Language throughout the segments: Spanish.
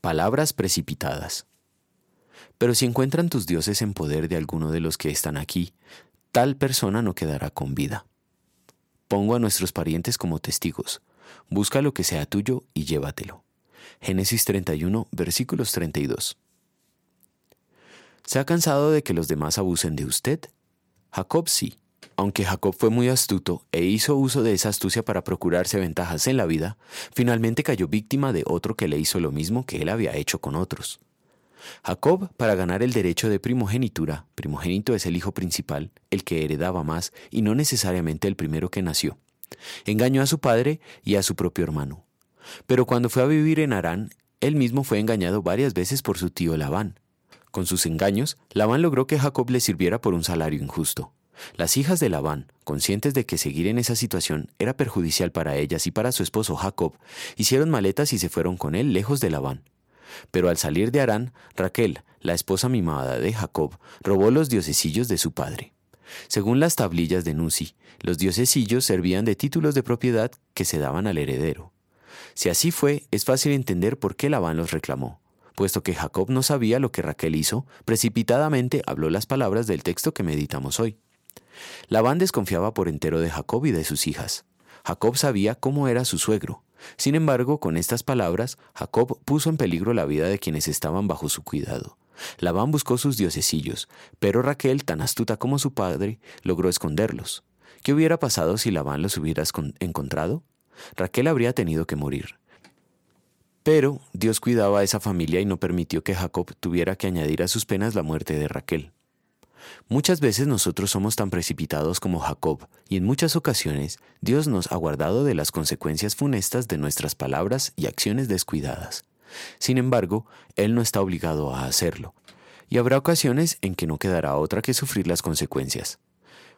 Palabras precipitadas. Pero si encuentran tus dioses en poder de alguno de los que están aquí, tal persona no quedará con vida. Pongo a nuestros parientes como testigos. Busca lo que sea tuyo y llévatelo. Génesis 31, versículos 32. ¿Se ha cansado de que los demás abusen de usted? Jacob sí. Aunque Jacob fue muy astuto e hizo uso de esa astucia para procurarse ventajas en la vida, finalmente cayó víctima de otro que le hizo lo mismo que él había hecho con otros. Jacob, para ganar el derecho de primogenitura, primogénito es el hijo principal, el que heredaba más y no necesariamente el primero que nació, engañó a su padre y a su propio hermano. Pero cuando fue a vivir en Harán, él mismo fue engañado varias veces por su tío Labán. Con sus engaños, Labán logró que Jacob le sirviera por un salario injusto. Las hijas de Labán, conscientes de que seguir en esa situación era perjudicial para ellas y para su esposo Jacob, hicieron maletas y se fueron con él lejos de Labán. Pero al salir de Arán, Raquel, la esposa mimada de Jacob, robó los diosesillos de su padre. Según las tablillas de Nusi, los diosesillos servían de títulos de propiedad que se daban al heredero. Si así fue, es fácil entender por qué Labán los reclamó. Puesto que Jacob no sabía lo que Raquel hizo, precipitadamente habló las palabras del texto que meditamos hoy. Labán desconfiaba por entero de Jacob y de sus hijas. Jacob sabía cómo era su suegro. Sin embargo, con estas palabras, Jacob puso en peligro la vida de quienes estaban bajo su cuidado. Labán buscó sus diosesillos, pero Raquel, tan astuta como su padre, logró esconderlos. ¿Qué hubiera pasado si Labán los hubiera encontrado? Raquel habría tenido que morir. Pero Dios cuidaba a esa familia y no permitió que Jacob tuviera que añadir a sus penas la muerte de Raquel. Muchas veces nosotros somos tan precipitados como Jacob, y en muchas ocasiones Dios nos ha guardado de las consecuencias funestas de nuestras palabras y acciones descuidadas. Sin embargo, Él no está obligado a hacerlo, y habrá ocasiones en que no quedará otra que sufrir las consecuencias.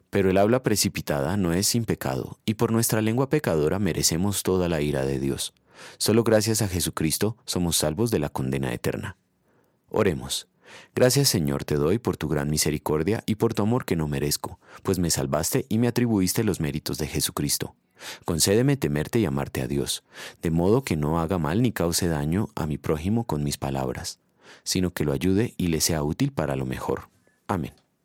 Pero el habla precipitada no es sin pecado, y por nuestra lengua pecadora merecemos toda la ira de Dios. Solo gracias a Jesucristo somos salvos de la condena eterna. Oremos. Gracias Señor te doy por tu gran misericordia y por tu amor que no merezco, pues me salvaste y me atribuiste los méritos de Jesucristo. Concédeme temerte y amarte a Dios, de modo que no haga mal ni cause daño a mi prójimo con mis palabras, sino que lo ayude y le sea útil para lo mejor. Amén.